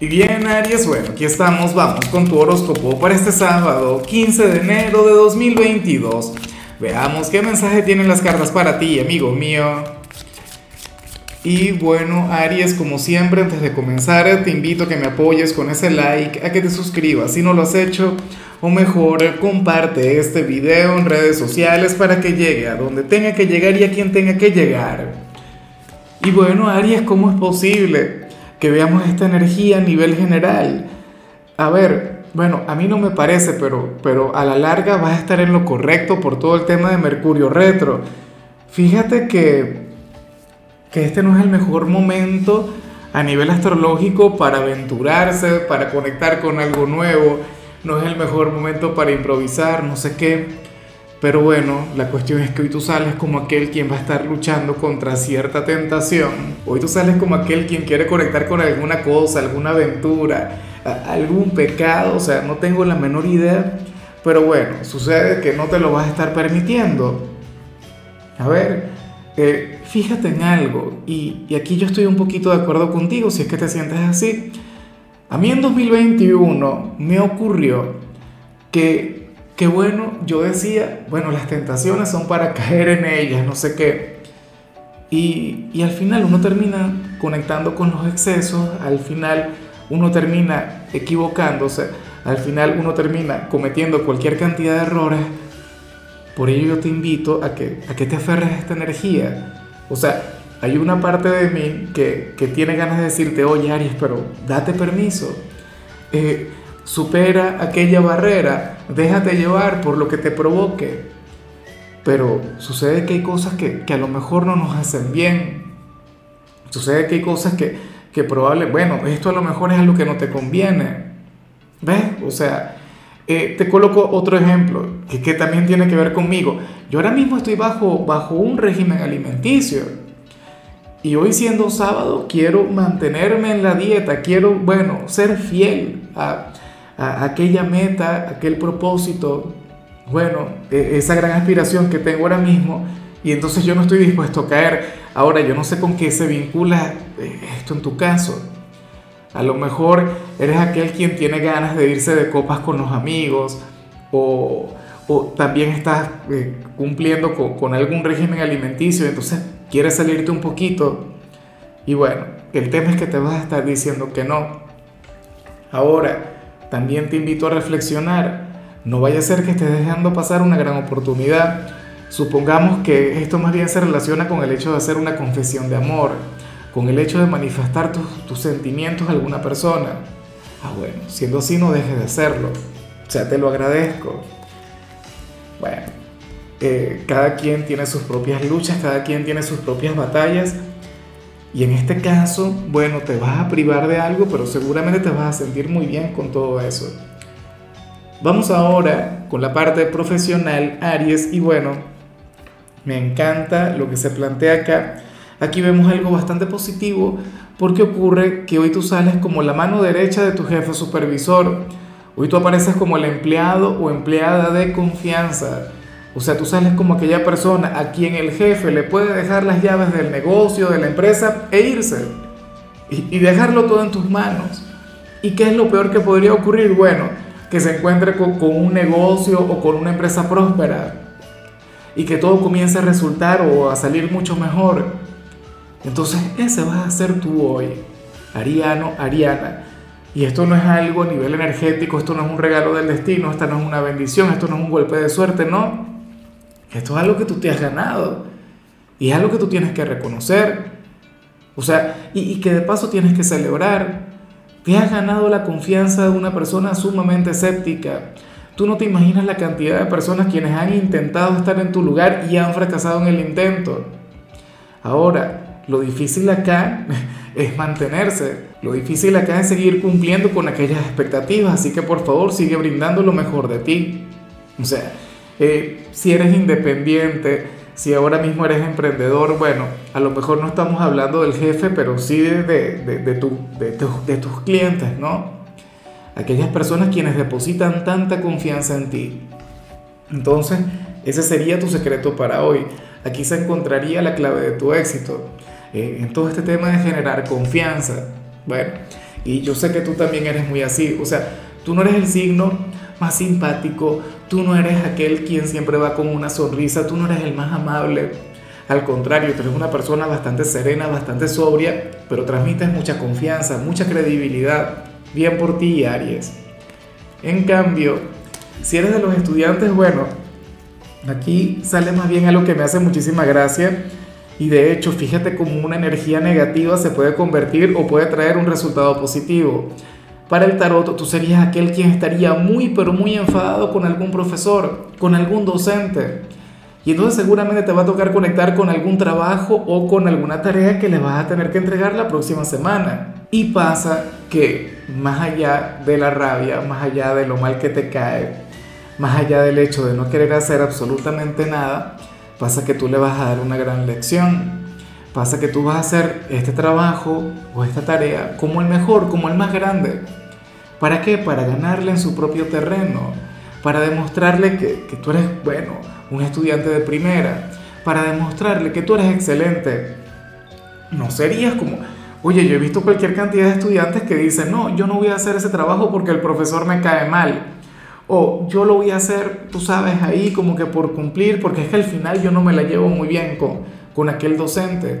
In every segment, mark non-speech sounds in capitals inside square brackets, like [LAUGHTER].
Y bien, Aries, bueno, aquí estamos, vamos con tu horóscopo para este sábado, 15 de enero de 2022. Veamos qué mensaje tienen las cartas para ti, amigo mío. Y bueno, Aries, como siempre, antes de comenzar, te invito a que me apoyes con ese like, a que te suscribas si no lo has hecho, o mejor, comparte este video en redes sociales para que llegue a donde tenga que llegar y a quien tenga que llegar. Y bueno, Aries, ¿cómo es posible? Que veamos esta energía a nivel general. A ver, bueno, a mí no me parece, pero, pero a la larga vas a estar en lo correcto por todo el tema de Mercurio retro. Fíjate que, que este no es el mejor momento a nivel astrológico para aventurarse, para conectar con algo nuevo. No es el mejor momento para improvisar, no sé qué. Pero bueno, la cuestión es que hoy tú sales como aquel quien va a estar luchando contra cierta tentación. Hoy tú sales como aquel quien quiere conectar con alguna cosa, alguna aventura, algún pecado, o sea, no tengo la menor idea. Pero bueno, sucede que no te lo vas a estar permitiendo. A ver, eh, fíjate en algo, y, y aquí yo estoy un poquito de acuerdo contigo si es que te sientes así. A mí en 2021 me ocurrió que que bueno, yo decía, bueno, las tentaciones son para [LAUGHS] caer en ellas, no sé qué. Y, y, al final uno termina conectando con los excesos, al final uno termina equivocándose, al final uno termina cometiendo cualquier cantidad de errores. Por ello yo te invito a que, a que te aferres a esta energía. O sea, hay una parte de mí que, que tiene ganas de decirte, oye Aries, pero date permiso. Eh, supera aquella barrera, déjate llevar por lo que te provoque. Pero sucede que hay cosas que, a lo mejor no nos hacen bien. Sucede que hay cosas que, que probablemente, bueno, esto a lo mejor es algo que no te conviene. ¿Ves? O sea, eh, te coloco otro ejemplo que, que, también tiene que ver conmigo. Yo ahora mismo estoy bajo, bajo un régimen alimenticio. Y hoy siendo sábado quiero mantenerme en la dieta, quiero, bueno, ser fiel a, aquella meta, aquel propósito, bueno, e, esa gran aspiración que tengo ahora mismo, y entonces yo no estoy dispuesto a caer. Ahora, yo no sé con qué se vincula eh, esto en tu caso. A lo mejor eres aquel quien tiene ganas de irse de copas con los amigos o, o también estás eh, cumpliendo con, con, algún régimen alimenticio, entonces quieres salirte un poquito. Y bueno, el tema es que te vas a estar diciendo que no. Ahora, también te invito a reflexionar. No vaya a ser que estés dejando pasar una gran oportunidad. Supongamos que esto más bien se relaciona con el hecho de hacer una confesión de amor, con el hecho de manifestar tus, sentimientos a alguna persona. Ah, bueno, siendo así no dejes de hacerlo. O sea, te lo agradezco. Bueno, eh, cada quien tiene sus propias luchas, cada quien tiene sus propias batallas y en este caso, bueno, te vas a privar de algo, pero seguramente te vas a sentir muy bien con todo eso. Vamos ahora con la parte profesional, Aries, y bueno, me encanta lo que se plantea acá. Aquí vemos algo bastante positivo porque ocurre que hoy tú sales como la mano derecha de tu jefe supervisor. Hoy tú apareces como el empleado o empleada de confianza. O sea, tú sales como aquella persona a quien el jefe le puede dejar las llaves del negocio, de la empresa e irse. Y, dejarlo todo en tus manos. ¿Y qué es lo peor que podría ocurrir? Bueno, que se encuentre con, un negocio o con una empresa próspera. Y que todo comience a resultar o a salir mucho mejor. Entonces, ese vas a ser tú hoy. Ariano, Ariana. Y esto no es algo a nivel energético, esto no es un regalo del destino, esta no es una bendición, esto no es un golpe de suerte, no. Esto es algo que tú te has ganado y es algo que tú tienes que reconocer. O sea, y, que de paso tienes que celebrar. Te has ganado la confianza de una persona sumamente escéptica. Tú no te imaginas la cantidad de personas quienes han intentado estar en tu lugar y han fracasado en el intento. Ahora, lo difícil acá [LAUGHS] es mantenerse. Lo difícil acá es seguir cumpliendo con aquellas expectativas. Así que por favor sigue brindando lo mejor de ti. O sea, eh, si eres independiente, si ahora mismo eres emprendedor, bueno, a lo mejor no estamos hablando del jefe, pero sí de, de, de, tu, de, tus clientes, ¿no? Aquellas personas quienes depositan tanta confianza en ti. Entonces, ese sería tu secreto para hoy. Aquí se encontraría la clave de tu éxito. Eh, en todo este tema de generar confianza. Bueno, Y yo sé que tú también eres muy así. O sea, tú no eres el signo más simpático, tú no eres aquel quien siempre va con una sonrisa, tú no eres el más amable. Al contrario, tú eres una persona bastante serena, bastante sobria, pero transmites mucha confianza, mucha credibilidad. Bien por ti, Aries. En cambio, si eres de los estudiantes, bueno, aquí sale más bien algo que me hace muchísima gracia y de hecho, fíjate cómo una energía negativa se puede convertir o puede traer un resultado positivo. Para el tarot, tú serías aquel quien estaría muy, pero muy enfadado con algún profesor, con algún docente. Y entonces seguramente te va a tocar conectar con algún trabajo o con alguna tarea que le vas a tener que entregar la próxima semana. Y pasa que más allá de la rabia, más allá de lo mal que te cae, más allá del hecho de no querer hacer absolutamente nada, pasa que tú le vas a dar una gran lección. Pasa que tú vas a hacer este trabajo o esta tarea como el mejor, como el más grande. ¿Para qué? Para ganarle en su propio terreno, para demostrarle que, que tú eres, bueno, un estudiante de primera, para demostrarle que tú eres excelente. No serías como, oye, yo he visto cualquier cantidad de estudiantes que dicen, no, yo no voy a hacer ese trabajo porque el profesor me cae mal. O yo lo voy a hacer, tú sabes, ahí como que por cumplir, porque es que al final yo no me la llevo muy bien con, con aquel docente.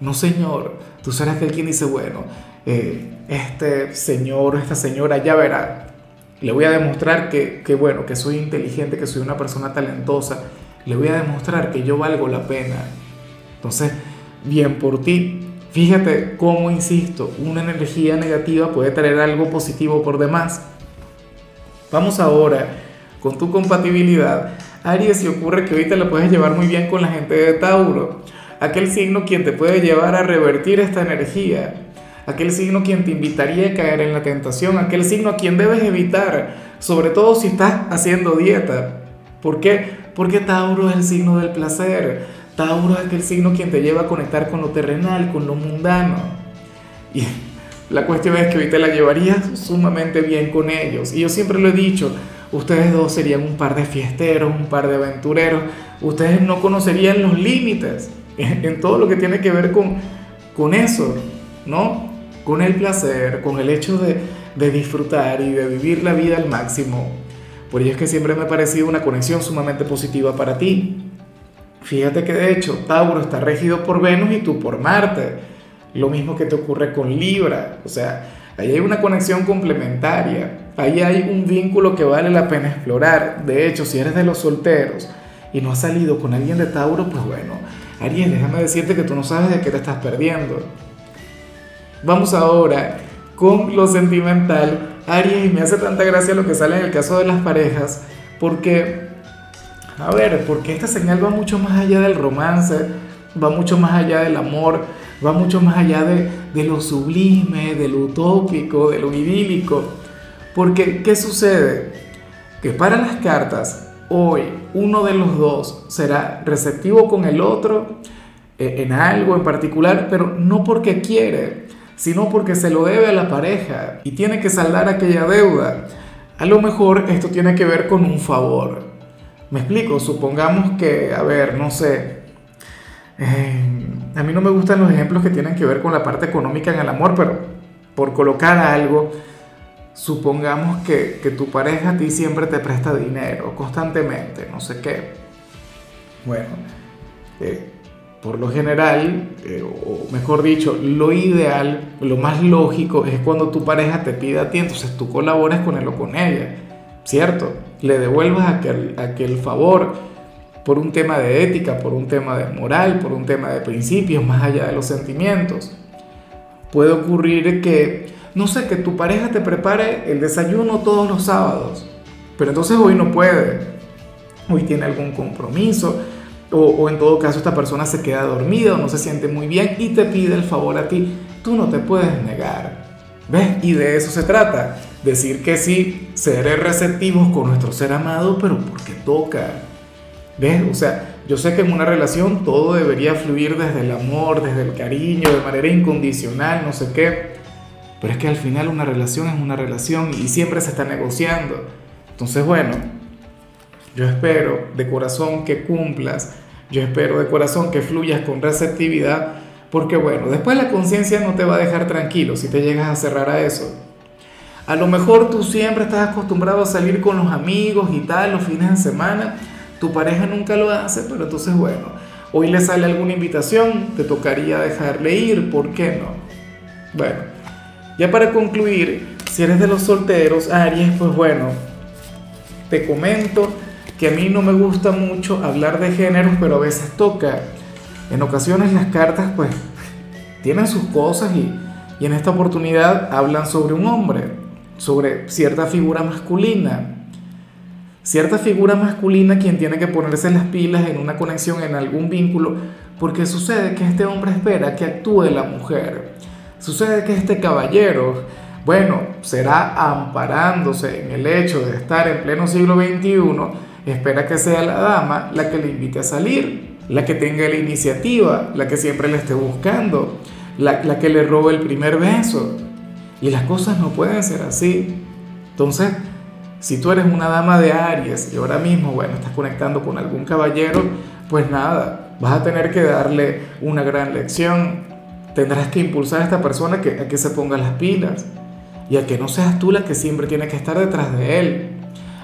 No, señor, tú serás aquel quien dice, bueno, eh, este señor esta señora ya verá, le voy a demostrar que, que, bueno, que soy inteligente, que soy una persona talentosa, le voy a demostrar que yo valgo la pena. Entonces, bien por ti. Fíjate cómo, insisto, una energía negativa puede traer algo positivo por demás. Vamos ahora con tu compatibilidad. Aries, si ocurre que ahorita la puedes llevar muy bien con la gente de Tauro. Aquel signo quien te puede llevar a revertir esta energía. Aquel signo quien te invitaría a caer en la tentación. Aquel signo a quien debes evitar. Sobre todo si estás haciendo dieta. ¿Por qué? Porque Tauro es el signo del placer. Tauro es aquel signo quien te lleva a conectar con lo terrenal, con lo mundano. Y la cuestión es que hoy te la llevarías sumamente bien con ellos. Y yo siempre lo he dicho, ustedes dos serían un par de fiesteros, un par de aventureros. Ustedes no conocerían los límites en, todo lo que tiene que ver con, con eso, ¿no? Con el placer, con el hecho de, de disfrutar y de vivir la vida al máximo. Por ello es que siempre me ha parecido una conexión sumamente positiva para ti. Fíjate que de hecho Tauro está regido por Venus y tú por Marte. Lo mismo que te ocurre con Libra. O sea, ahí hay una conexión complementaria. Ahí hay un vínculo que vale la pena explorar. De hecho, si eres de los solteros y no has salido con alguien de Tauro, pues bueno, Aries, déjame decirte que tú no sabes de qué te estás perdiendo. Vamos ahora con lo sentimental. Aries, y me hace tanta gracia lo que sale en el caso de las parejas, porque, a ver, porque esta señal va mucho más allá del romance, va mucho más allá del amor va mucho más allá de, de lo sublime, de lo utópico, de lo idílico. Porque, ¿qué sucede? Que para las cartas, hoy uno de los dos será receptivo con el otro eh, en algo en particular, pero no porque quiere, sino porque se lo debe a la pareja y tiene que saldar aquella deuda. A lo mejor esto tiene que ver con un favor. Me explico, supongamos que, a ver, no sé, eh, a mí no me gustan los ejemplos que tienen que ver con la parte económica en el amor, pero por colocar algo, supongamos que, tu pareja a ti siempre te presta dinero constantemente, no sé qué. Bueno, eh, por lo general, eh, o mejor dicho, lo ideal, lo más lógico es cuando tu pareja te pida a ti, entonces tú colabores con él o con ella, ¿cierto? Le devuelvas aquel, aquel favor por un tema de ética, por un tema de moral, por un tema de principios, más allá de los sentimientos. Puede ocurrir que, no sé, que tu pareja te prepare el desayuno todos los sábados, pero entonces hoy no puede, hoy tiene algún compromiso, o, en todo caso esta persona se queda dormida o no se siente muy bien y te pide el favor a ti, tú no te puedes negar. ¿Ves? Y de eso se trata. Decir que sí, ser receptivos con nuestro ser amado, pero porque toca. ¿Ves? O sea, yo sé que en una relación todo debería fluir desde el amor, desde el cariño, de manera incondicional, no sé qué. Pero es que al final una relación es una relación y siempre se está negociando. Entonces, bueno, yo espero de corazón que cumplas, yo espero de corazón que fluyas con receptividad, Porque bueno, después la conciencia no te va a dejar tranquilo si te llegas a cerrar a eso. A lo mejor tú siempre estás acostumbrado a salir con los amigos y tal los fines de semana. Tu pareja nunca lo hace, pero entonces bueno, hoy le sale alguna invitación, te tocaría dejarle ir, ¿por qué no? Bueno, ya para concluir, si eres de los solteros, Aries, pues bueno, te comento que a mí no me gusta mucho hablar de géneros, pero a veces toca. En ocasiones las cartas pues tienen sus cosas y, y en esta oportunidad hablan sobre un hombre sobre cierta figura masculina. Cierta figura masculina quien tiene que ponerse las pilas en una conexión, en algún vínculo, porque sucede que este hombre espera que actúe la mujer. Sucede que este caballero, bueno, será amparándose en el hecho de estar en pleno siglo XXI, espera que sea la dama la que le invite a salir, la que tenga la iniciativa, la que siempre le esté buscando, la, la que le robe el primer beso. Y las cosas no pueden ser así. Entonces, si tú eres una dama de Aries y ahora mismo, bueno, estás conectando con algún caballero, pues nada, vas a tener que darle una gran lección. Tendrás que impulsar a esta persona que, a que se ponga las pilas y a que no seas tú la que siempre tiene que estar detrás de él.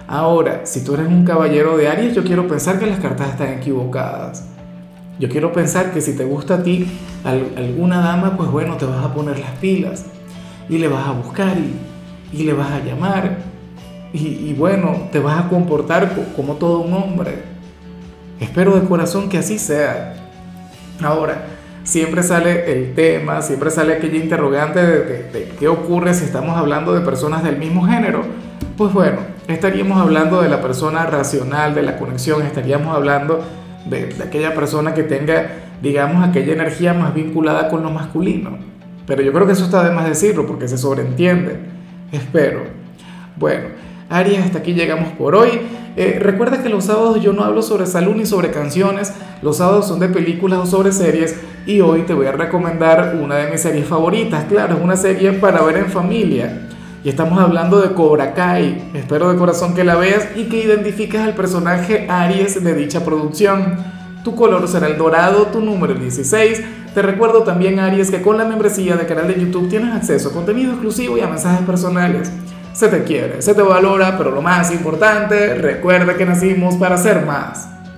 Ahora, si tú eres un caballero de Aries, yo quiero pensar que las cartas están equivocadas. Yo quiero pensar que si te gusta a ti alguna dama, pues bueno, te vas a poner las pilas y le vas a buscar y, le vas a llamar y, bueno, te vas a comportar como todo un hombre. Espero de corazón que así sea. Ahora, siempre sale el tema, siempre sale aquella interrogante de, qué ocurre si estamos hablando de personas del mismo género. Pues bueno, estaríamos hablando de la persona racional, de la conexión, estaríamos hablando de, aquella persona que tenga, digamos, aquella energía más vinculada con lo masculino. Pero yo creo que eso está de más decirlo porque se sobreentiende. Espero. Bueno, Aries, hasta aquí llegamos por hoy. Eh, recuerda que los sábados yo no hablo sobre salud ni sobre canciones. Los sábados son de películas o sobre series. Y hoy te voy a recomendar una de mis series favoritas. Claro, es una serie para ver en familia. Y estamos hablando de Cobra Kai. Espero de corazón que la veas y que identifiques al personaje Aries de dicha producción. Tu color será el dorado, tu número el 16 te recuerdo también, Aries, que con la membresía del canal de YouTube tienes acceso a contenido exclusivo y a mensajes personales. Se te quiere, se te valora, pero lo más importante, recuerda que nacimos para ser más.